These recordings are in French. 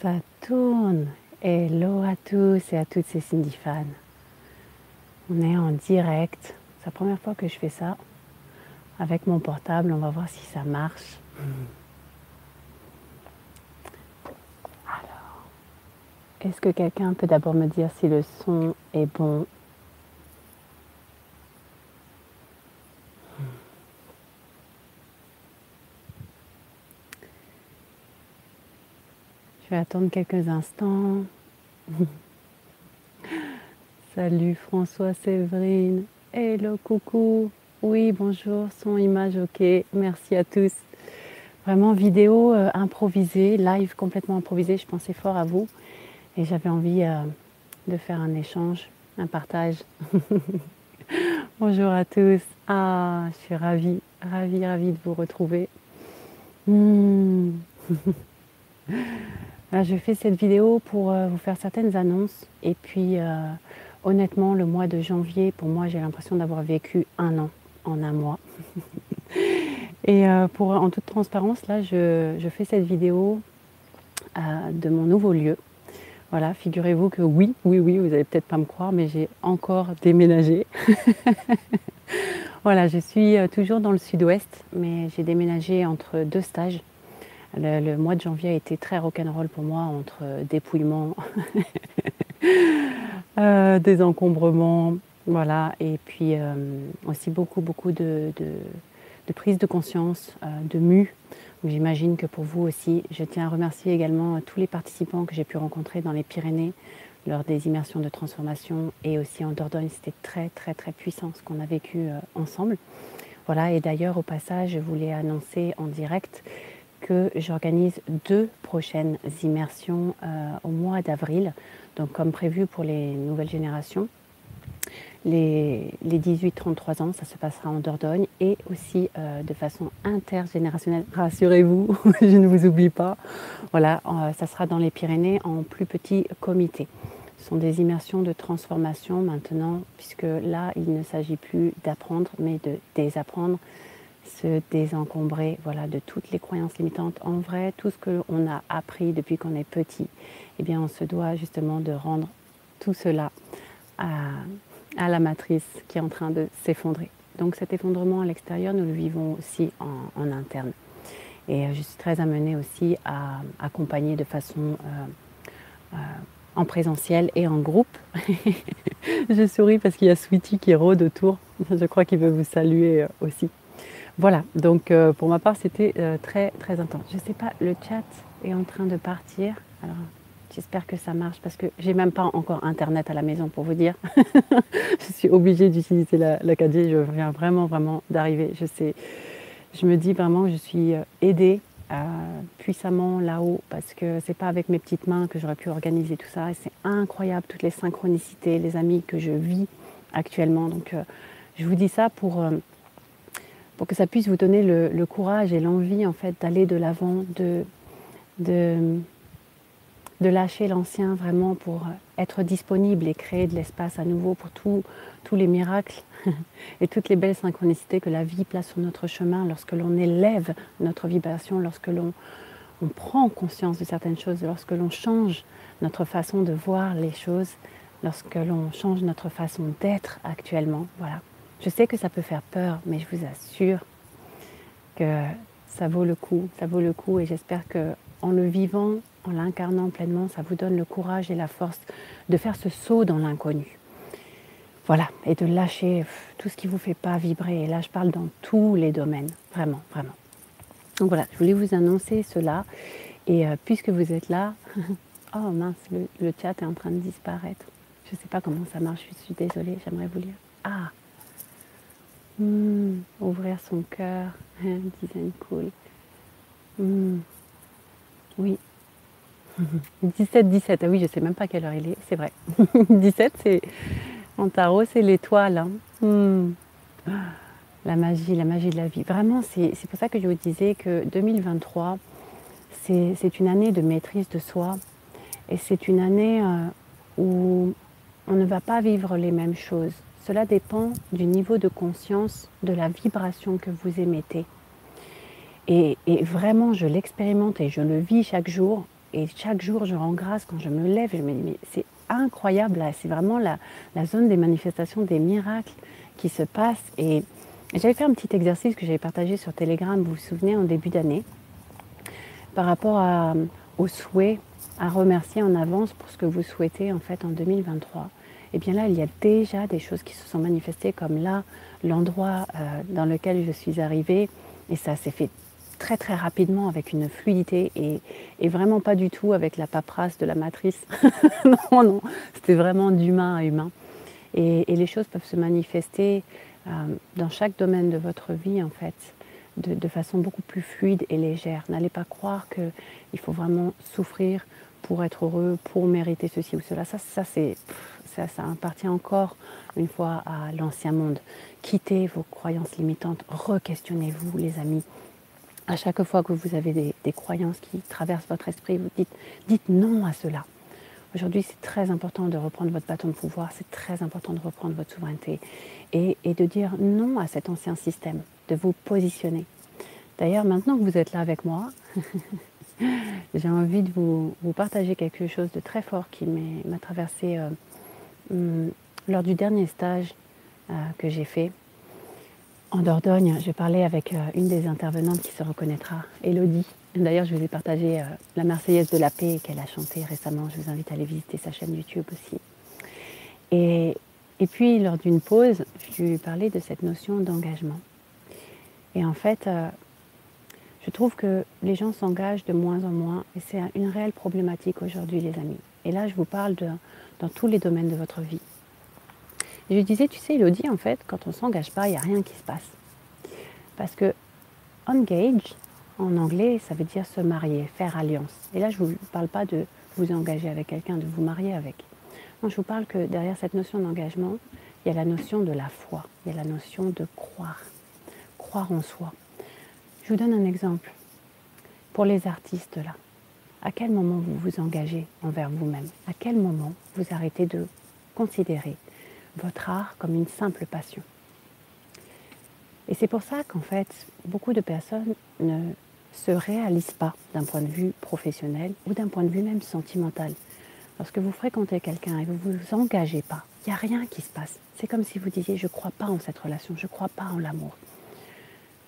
Ça tourne. Hello à tous et à toutes ces Cindy fans. On est en direct. C'est la première fois que je fais ça avec mon portable. On va voir si ça marche. Alors, est-ce que quelqu'un peut d'abord me dire si le son est bon Je vais attendre quelques instants. Salut François Séverine. Hello, coucou. Oui, bonjour, son image, ok. Merci à tous. Vraiment vidéo euh, improvisée, live complètement improvisée. Je pensais fort à vous et j'avais envie euh, de faire un échange, un partage. bonjour à tous. Ah, je suis ravie, ravie, ravie de vous retrouver. Hmm. je fais cette vidéo pour euh, vous faire certaines annonces et puis euh, honnêtement le mois de janvier pour moi j'ai l'impression d'avoir vécu un an en un mois. et euh, pour en toute transparence là je, fais cette vidéo de mon nouveau lieu. Voilà, figurez-vous que oui, oui, oui, vous n'allez peut-être pas me croire, mais j'ai encore déménagé. voilà, je suis toujours dans le sud-ouest, mais j'ai déménagé entre deux stages. Le, mois de janvier a été très rock'n'roll pour moi entre dépouillement, euh, désencombrement, voilà, et puis euh, aussi beaucoup, beaucoup de, de, prise de conscience, euh, de mue. J'imagine que pour vous aussi, je tiens à remercier également tous les participants que j'ai pu rencontrer dans les Pyrénées lors des immersions de transformation et aussi en Dordogne. C'était très, très, très puissant ce qu'on a vécu ensemble. Voilà, et d'ailleurs, au passage, je voulais annoncer en direct que j'organise deux prochaines immersions euh, au mois d'avril, donc comme prévu pour les nouvelles générations. Les, 18-33 ans, ça se passera en Dordogne et aussi euh, de façon intergénérationnelle. Rassurez-vous, je ne vous oublie pas. Voilà, euh, ça sera dans les Pyrénées en plus petit comité. Ce sont des immersions de transformation maintenant, puisque là, il ne s'agit plus d'apprendre, mais de désapprendre se désencombrer voilà, de toutes les croyances limitantes. En vrai, tout ce qu'on a appris depuis qu'on est petit, eh bien, on se doit justement de rendre tout cela à, la matrice qui est en train de s'effondrer. Donc cet effondrement à l'extérieur, nous le vivons aussi en, interne. Et je suis très amenée aussi à accompagner de façon euh, euh, en présentiel et en groupe. je souris parce qu'il y a Sweetie qui rôde autour. Je crois qu'il veut vous saluer euh, aussi. Voilà, donc euh, pour ma part, c'était euh, très très intense. Je ne sais pas, le chat est en train de partir. Alors, j'espère que ça marche parce que j'ai même pas encore internet à la maison pour vous dire. je suis obligée d'utiliser la, 4G. Je viens vraiment vraiment d'arriver. Je sais, je me dis vraiment que je suis euh, aidée puissamment là-haut parce que c'est pas avec mes petites mains que j'aurais pu organiser tout ça. Et c'est incroyable toutes les synchronicités, les amis que je vis actuellement. Donc, je vous dis ça pour pour que ça puisse vous donner le, courage et l'envie en fait d'aller de l'avant, de, lâcher l'ancien vraiment pour être disponible et créer de l'espace à nouveau pour tous les miracles et toutes les belles synchronicités que la vie place sur notre chemin lorsque l'on élève notre vibration, lorsque l'on on prend conscience de certaines choses, lorsque l'on change notre façon de voir les choses, lorsque l'on change notre façon d'être actuellement. Voilà. Je sais que ça peut faire peur, mais je vous assure que ça vaut le coup, ça vaut le coup et j'espère que en le vivant, en l'incarnant pleinement, ça vous donne le courage et la force de faire ce saut dans l'inconnu. Voilà, et de lâcher tout ce qui ne vous fait pas vibrer. Et là, je parle dans tous les domaines, vraiment, vraiment. Donc voilà, je voulais vous annoncer cela. Et euh, puisque vous êtes là, oh mince, le, le, chat est en train de disparaître. Je ne sais pas comment ça marche, je suis désolée, j'aimerais vous lire. Ah, Hmm, ouvrir son cœur, design cool. Hmm, oui. 17, 17. Ah oui, je sais même pas quelle heure il est, c'est vrai. 17, c'est en tarot, c'est l'étoile. Hein. Hmm. La magie, la magie de la vie. Vraiment, c'est pour ça que je vous disais que 2023, c'est une année de maîtrise de soi. Et c'est une année euh, où on ne va pas vivre les mêmes choses. Cela dépend du niveau de conscience, de la vibration que vous émettez. Et, vraiment, je l'expérimente et je le vis chaque jour. Et chaque jour, je rends grâce quand je me lève. Je me dis, mais c'est incroyable, c'est vraiment la, zone des manifestations, des miracles qui se passent. Et j'avais fait un petit exercice que j'avais partagé sur Telegram, vous vous souvenez, en début d'année, par rapport à, au souhait, à remercier en avance pour ce que vous souhaitez en fait en 2023. Et bien là, il y a déjà des choses qui se sont manifestées, comme là, l'endroit euh, dans lequel je suis arrivée, et ça s'est fait très très rapidement avec une fluidité et, vraiment pas du tout avec la paperasse de la matrice. non, non, c'était vraiment d'humain à humain. Et, les choses peuvent se manifester euh, dans chaque domaine de votre vie en fait, de, façon beaucoup plus fluide et légère. N'allez pas croire qu'il faut vraiment souffrir pour être heureux, pour mériter ceci ou cela. Ça, ça, c'est, ça, ça appartient encore une fois à l'ancien monde. Quittez vos croyances limitantes, re-questionnez-vous les amis à chaque fois que vous avez des, croyances qui traversent votre esprit, vous dites, dites non à cela. Aujourd'hui, c'est très important de reprendre votre bâton de pouvoir, c'est très important de reprendre votre souveraineté et, de dire non à cet ancien système, de vous positionner. D'ailleurs, maintenant que vous êtes là avec moi, j'ai envie de vous, partager quelque chose de très fort qui m'a traversé euh, lors du dernier stage euh, que j'ai fait en Dordogne, j'ai parlé avec euh, une des intervenantes qui se reconnaîtra, Elodie. D'ailleurs, je vous ai partagé euh, la Marseillaise de la paix qu'elle a chantée récemment. Je vous invite à aller visiter sa chaîne YouTube aussi. Et, puis, lors d'une pause, je lui ai parlé de cette notion d'engagement. Et en fait, je trouve que les gens s'engagent de moins en moins et c'est une réelle problématique aujourd'hui, les amis. Et là, je vous parle de, dans tous les domaines de votre vie. Et je disais, tu sais, Elodie, en fait, quand on ne s'engage pas, il n'y a rien qui se passe. Parce que engage, en anglais, ça veut dire se marier, faire alliance. Et là, je ne vous parle pas de vous engager avec quelqu'un, de vous marier avec. Non, je vous parle que derrière cette notion d'engagement, il y a la notion de la foi, il y a la notion de croire, croire en soi. Je vous donne un exemple. Pour les artistes là, à quel moment vous vous engagez envers vous-même? À quel moment vous arrêtez de considérer votre art comme une simple passion? Et c'est pour ça qu'en fait, beaucoup de personnes ne se réalisent pas d'un point de vue professionnel ou d'un point de vue même sentimental. Lorsque vous fréquentez quelqu'un et vous ne vous engagez pas, il n'y a rien qui se passe. C'est comme si vous disiez, je ne crois pas en cette relation, je ne crois pas en l'amour.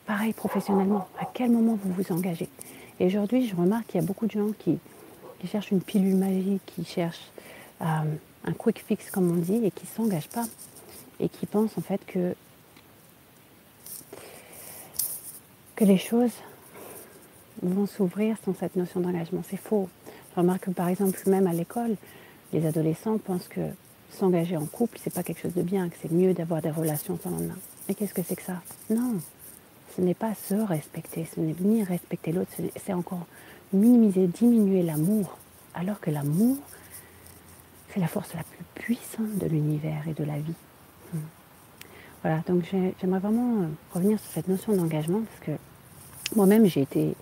Pareil professionnellement, à quel moment vous vous engagez? Et aujourd'hui, je remarque qu'il y a beaucoup de gens qui, cherchent une pilule magique, qui cherchent euh, un quick fix comme on dit et qui ne s'engagent pas et qui pensent en fait que, que les choses vont s'ouvrir sans cette notion d'engagement. C'est faux. Je remarque que par exemple même à l'école, les adolescents pensent que s'engager en couple, c'est pas quelque chose de bien, que c'est mieux d'avoir des relations sans lendemain. Mais qu'est-ce que c'est que ça? Non, ce n'est pas se respecter, ce n'est ni respecter l'autre, c'est encore minimiser, diminuer l'amour, alors que l'amour, c'est la force la plus puissante de l'univers et de la vie. Hmm. Voilà, donc j'aimerais vraiment euh, revenir sur cette notion d'engagement parce que moi-même j'ai été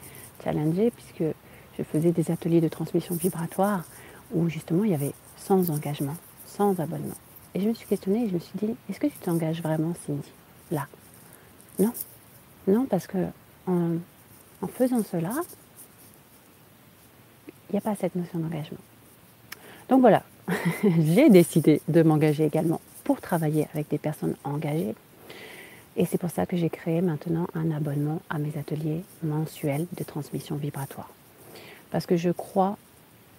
challengée puisque je faisais des ateliers de transmission vibratoire où justement il y avait sans engagement, sans abonnement. Et je me suis questionnée et je me suis dit, est-ce que tu t'engages vraiment, Cindy? Là? Non? Non, parce que en, faisant cela, il n'y a pas cette notion d'engagement. Donc voilà, j'ai décidé de m'engager également pour travailler avec des personnes engagées. Et c'est pour ça que j'ai créé maintenant un abonnement à mes ateliers mensuels de transmission vibratoire. Parce que je crois,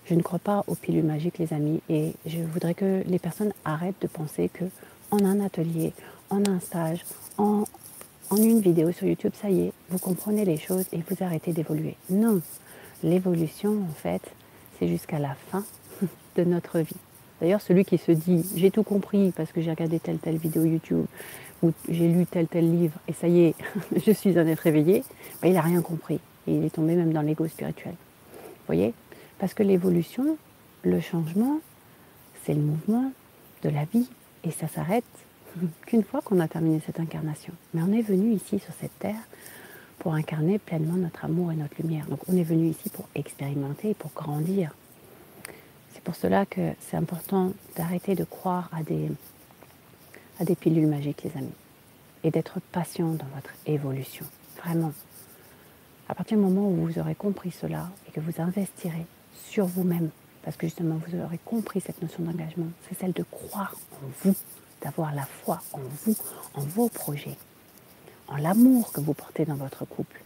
je ne crois pas aux pilules magiques, les amis, et je voudrais que les personnes arrêtent de penser que en un atelier, en un stage, en, en une vidéo sur YouTube, ça y est, vous comprenez les choses et vous arrêtez d'évoluer. Non, l'évolution, en fait, c'est jusqu'à la fin de notre vie. D'ailleurs, celui qui se dit j'ai tout compris parce que j'ai regardé telle telle vidéo YouTube ou j'ai lu tel tel livre et ça y est, je suis un être éveillé, ben, il n'a rien compris. Et il est tombé même dans l'ego spirituel. Vous voyez? Parce que l'évolution, le changement, c'est le mouvement de la vie et ça s'arrête qu'une fois qu'on a terminé cette incarnation. Mais on est venu ici sur cette terre pour incarner pleinement notre amour et notre lumière. Donc on est venu ici pour expérimenter, pour grandir. C'est pour cela que c'est important d'arrêter de croire à des, à des pilules magiques, les amis, et d'être patient dans votre évolution. Vraiment. À partir du moment où vous aurez compris cela et que vous investirez sur vous-même, parce que justement vous aurez compris cette notion d'engagement, c'est celle de croire en vous, d'avoir la foi en vous, en vos projets, en l'amour que vous portez dans votre couple,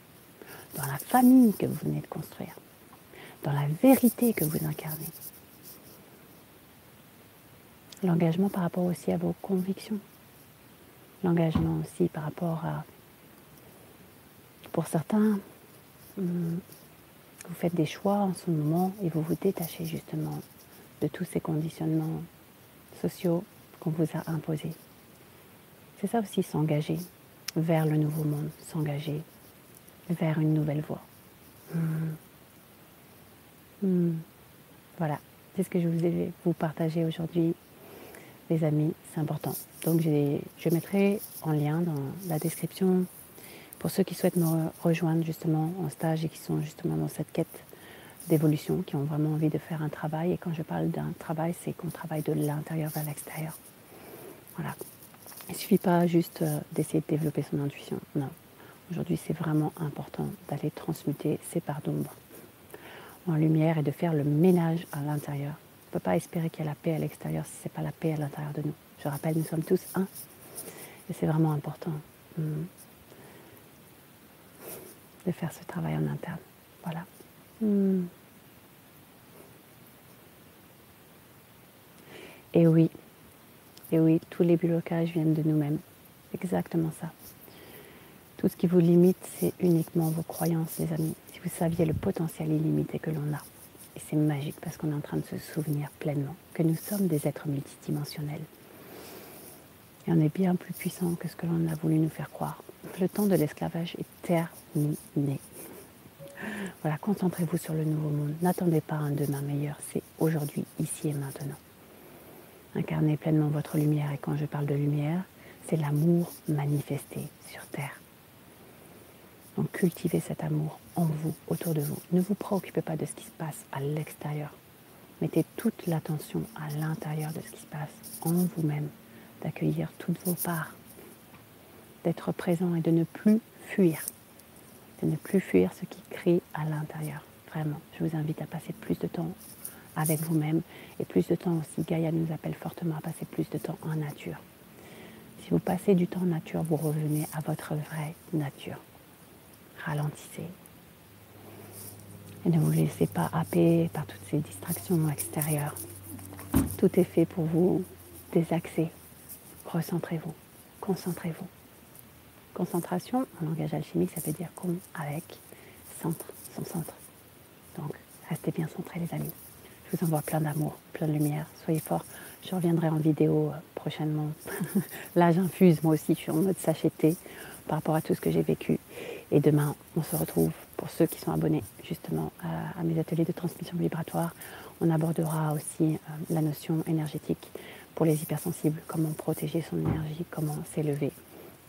dans la famille que vous venez de construire, dans la vérité que vous incarnez. L'engagement par rapport aussi à vos convictions. L'engagement aussi par rapport à, pour certains, hmm, vous faites des choix en ce moment et vous vous détachez justement de tous ces conditionnements sociaux vous a imposés. C'est ça aussi s'engager vers le nouveau monde, s'engager vers une nouvelle voie. Hmm. Hmm. Voilà, c'est ce que je vous ai vous partager aujourd'hui les amis, c'est important. Donc je mettrai en lien dans la description pour ceux qui souhaitent me rejoindre justement en stage et qui sont justement dans cette quête d'évolution, qui ont vraiment envie de faire un travail. Et quand je parle d'un travail, c'est qu'on travaille de l'intérieur vers l'extérieur. Voilà. Il ne suffit pas juste euh, d'essayer de développer son intuition. Non. Aujourd'hui, c'est vraiment important d'aller transmuter ces parts d'ombre en lumière et de faire le ménage à l'intérieur ne peut pas espérer qu'il y ait la paix à l'extérieur si ce n'est pas la paix à l'intérieur de nous. Je rappelle, nous sommes tous un. Et c'est vraiment important hmm, de faire ce travail en interne. Voilà. Hmm. Et oui, et oui, tous les blocages viennent de nous-mêmes. Exactement ça. Tout ce qui vous limite, c'est uniquement vos croyances, les amis. Si vous saviez le potentiel illimité que l'on a. Et c'est magique parce qu'on est en train de se souvenir pleinement que nous sommes des êtres multidimensionnels. Et on est bien plus puissant que ce que l'on a voulu nous faire croire. Le temps de l'esclavage est terminé. Voilà, concentrez-vous sur le nouveau monde. N'attendez pas un demain meilleur, c'est aujourd'hui, ici et maintenant. Incarnez pleinement votre lumière et quand je parle de lumière, c'est l'amour manifesté sur Terre. Donc cultivez cet amour en vous, autour de vous. Ne vous préoccupez pas de ce qui se passe à l'extérieur. Mettez toute l'attention à l'intérieur de ce qui se passe en vous-même, d'accueillir toutes vos parts, d'être présent et de ne plus fuir, de ne plus fuir ce qui crie à l'intérieur. Vraiment, je vous invite à passer plus de temps avec vous-même et plus de temps aussi. Gaïa nous appelle fortement à passer plus de temps en nature. Si vous passez du temps en nature, vous revenez à votre vraie nature ralentissez. Et ne vous laissez pas happer par toutes ces distractions extérieures. Tout est fait pour vous désaxer. Recentrez-vous, concentrez-vous. Concentration, en langage alchimique, ça veut dire comme avec centre, son centre. Donc, restez bien centrés, les amis. Je vous envoie plein d'amour, plein de lumière. Soyez forts. Je reviendrai en vidéo euh, prochainement. Là, j'infuse, moi aussi, je suis en mode sachetté par rapport à tout ce que j'ai vécu. Et demain, on se retrouve pour ceux qui sont abonnés justement à, mes ateliers de transmission vibratoire. On abordera aussi euh, la notion énergétique pour les hypersensibles, comment protéger son énergie, comment s'élever,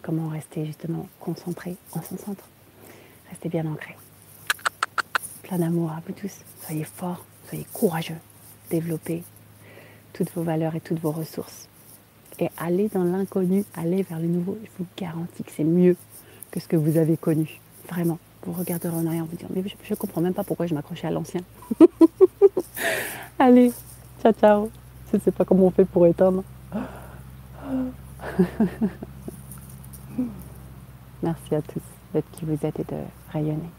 comment rester justement concentré en son centre. Restez bien ancré. Plein d'amour à vous tous. Soyez forts, soyez courageux. Développez toutes vos valeurs et toutes vos ressources. Et allez dans l'inconnu, allez vers le nouveau. Je vous garantis que c'est mieux que ce que vous avez connu. Vraiment. Vous regarderez en arrière, vous dire, mais je ne comprends même pas pourquoi je m'accrochais à l'ancien. Allez, ciao ciao. Je ne sais pas comment on fait pour éteindre. Merci à tous d'être qui vous êtes et de rayonner.